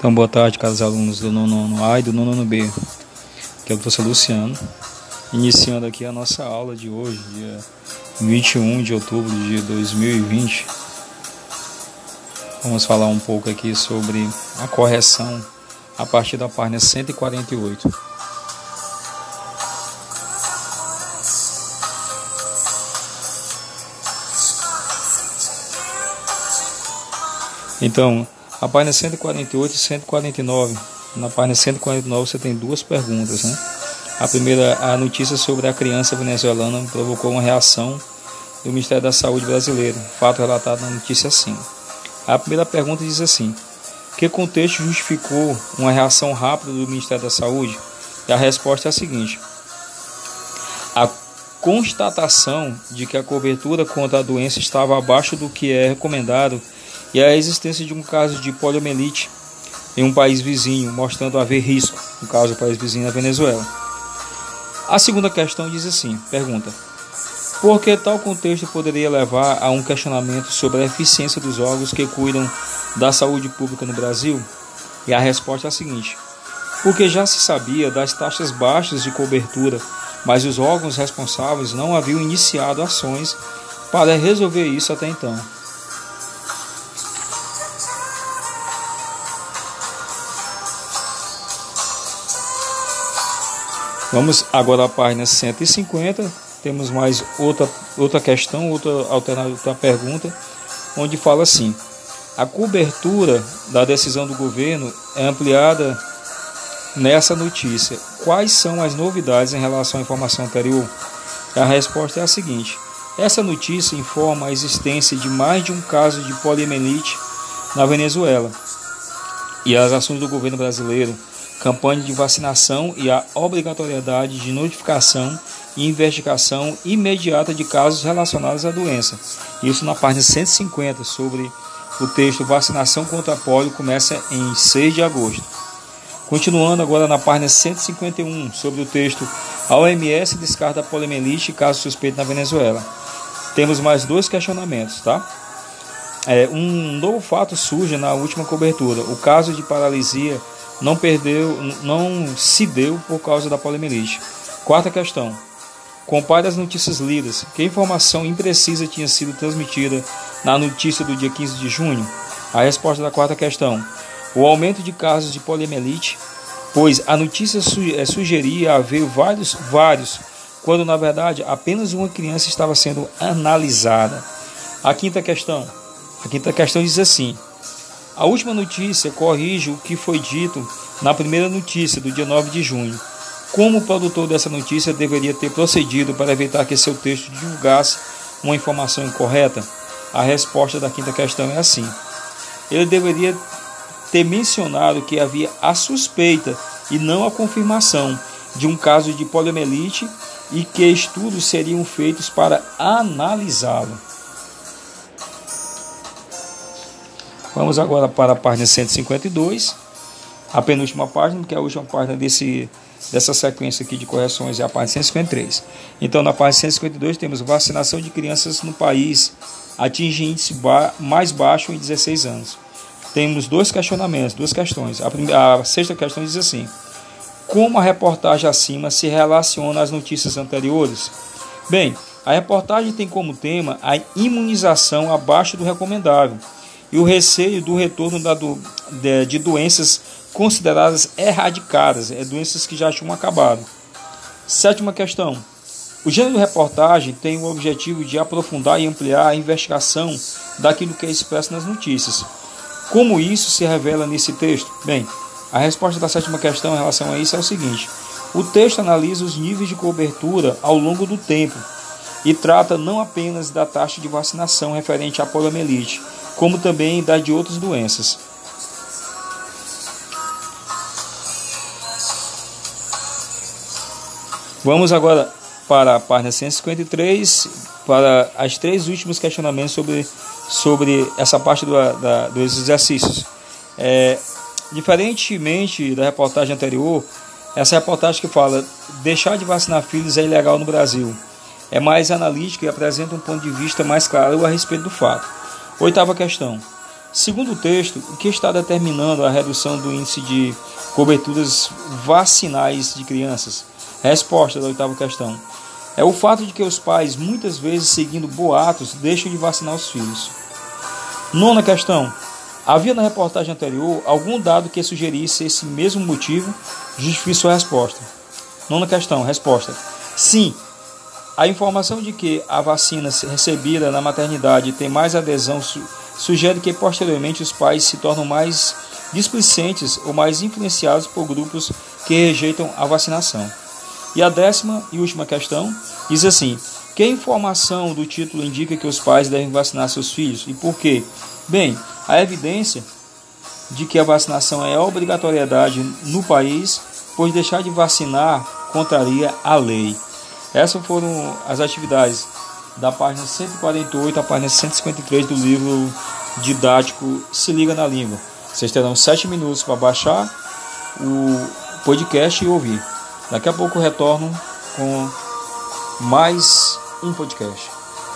Então, boa tarde, caros alunos do nono A e do nono B. Aqui é o professor Luciano. Iniciando aqui a nossa aula de hoje, dia 21 de outubro de 2020. Vamos falar um pouco aqui sobre a correção a partir da página 148. Então, a página 148 e 149. Na página 149 você tem duas perguntas, né? A primeira, a notícia sobre a criança venezuelana provocou uma reação do Ministério da Saúde brasileiro. Fato relatado na notícia acima. A primeira pergunta diz assim: Que contexto justificou uma reação rápida do Ministério da Saúde? E a resposta é a seguinte: A constatação de que a cobertura contra a doença estava abaixo do que é recomendado e a existência de um caso de poliomielite em um país vizinho, mostrando haver risco, no caso do país vizinho da Venezuela. A segunda questão diz assim, pergunta, por que tal contexto poderia levar a um questionamento sobre a eficiência dos órgãos que cuidam da saúde pública no Brasil? E a resposta é a seguinte, porque já se sabia das taxas baixas de cobertura, mas os órgãos responsáveis não haviam iniciado ações para resolver isso até então. Vamos agora à página 150. Temos mais outra, outra questão, outra alternativa, outra pergunta, onde fala assim: a cobertura da decisão do governo é ampliada nessa notícia. Quais são as novidades em relação à informação anterior? A resposta é a seguinte: essa notícia informa a existência de mais de um caso de poliomielite na Venezuela e as ações do governo brasileiro campanha de vacinação e a obrigatoriedade de notificação e investigação imediata de casos relacionados à doença. Isso na página 150 sobre o texto Vacinação contra a polio começa em 6 de agosto. Continuando agora na página 151 sobre o texto A OMS descarta poliomielite caso suspeito na Venezuela. Temos mais dois questionamentos, tá? É, um novo fato surge na última cobertura, o caso de paralisia não perdeu, não se deu por causa da poliomielite. Quarta questão. Compare as notícias lidas. Que informação imprecisa tinha sido transmitida na notícia do dia 15 de junho? A resposta da quarta questão. O aumento de casos de poliomielite, pois a notícia eh, sugeria haver vários, vários, quando na verdade apenas uma criança estava sendo analisada. A quinta questão. A quinta questão diz assim: a última notícia corrige o que foi dito na primeira notícia do dia 9 de junho. Como o produtor dessa notícia deveria ter procedido para evitar que seu texto divulgasse uma informação incorreta? A resposta da quinta questão é assim: ele deveria ter mencionado que havia a suspeita e não a confirmação de um caso de poliomielite e que estudos seriam feitos para analisá-lo. Vamos agora para a página 152, a penúltima página, que é a última página desse, dessa sequência aqui de correções, é a página 153. Então, na página 152, temos vacinação de crianças no país atinge índice ba mais baixo em 16 anos. Temos dois questionamentos, duas questões. A, primeira, a sexta questão diz assim: Como a reportagem acima se relaciona às notícias anteriores? Bem, a reportagem tem como tema a imunização abaixo do recomendável e o receio do retorno da do, de, de, doenças consideradas erradicadas, é, doenças que já tinham acabado. Sétima questão. O gênero de reportagem tem o objetivo de aprofundar e ampliar a investigação daquilo que é expresso nas notícias. Como isso se revela nesse texto? Bem, a resposta da sétima questão em relação a isso é o seguinte: o texto analisa os níveis de cobertura ao longo do tempo e trata não apenas da taxa de vacinação referente à poliomielite, como também da de outras doenças. Vamos agora para a página 153, para as três últimos questionamentos sobre, sobre essa parte do, da, dos exercícios. É, diferentemente da reportagem anterior, essa reportagem que fala deixar de vacinar filhos é ilegal no Brasil é mais analítica e apresenta um ponto de vista mais claro a respeito do fato. Oitava questão. Segundo o texto, o que está determinando a redução do índice de coberturas vacinais de crianças? Resposta da oitava questão. É o fato de que os pais, muitas vezes seguindo boatos, deixam de vacinar os filhos. Nona questão. Havia na reportagem anterior algum dado que sugerisse esse mesmo motivo? Justifique sua resposta. Nona questão. Resposta. Sim. A informação de que a vacina recebida na maternidade tem mais adesão sugere que posteriormente os pais se tornam mais displicentes ou mais influenciados por grupos que rejeitam a vacinação. E a décima e última questão diz assim: que informação do título indica que os pais devem vacinar seus filhos e por quê? Bem, a evidência de que a vacinação é obrigatoriedade no país, pois deixar de vacinar contraria a lei. Essas foram as atividades da página 148 à página 153 do livro didático Se Liga na Língua. Vocês terão sete minutos para baixar o podcast e ouvir. Daqui a pouco retorno com mais um podcast.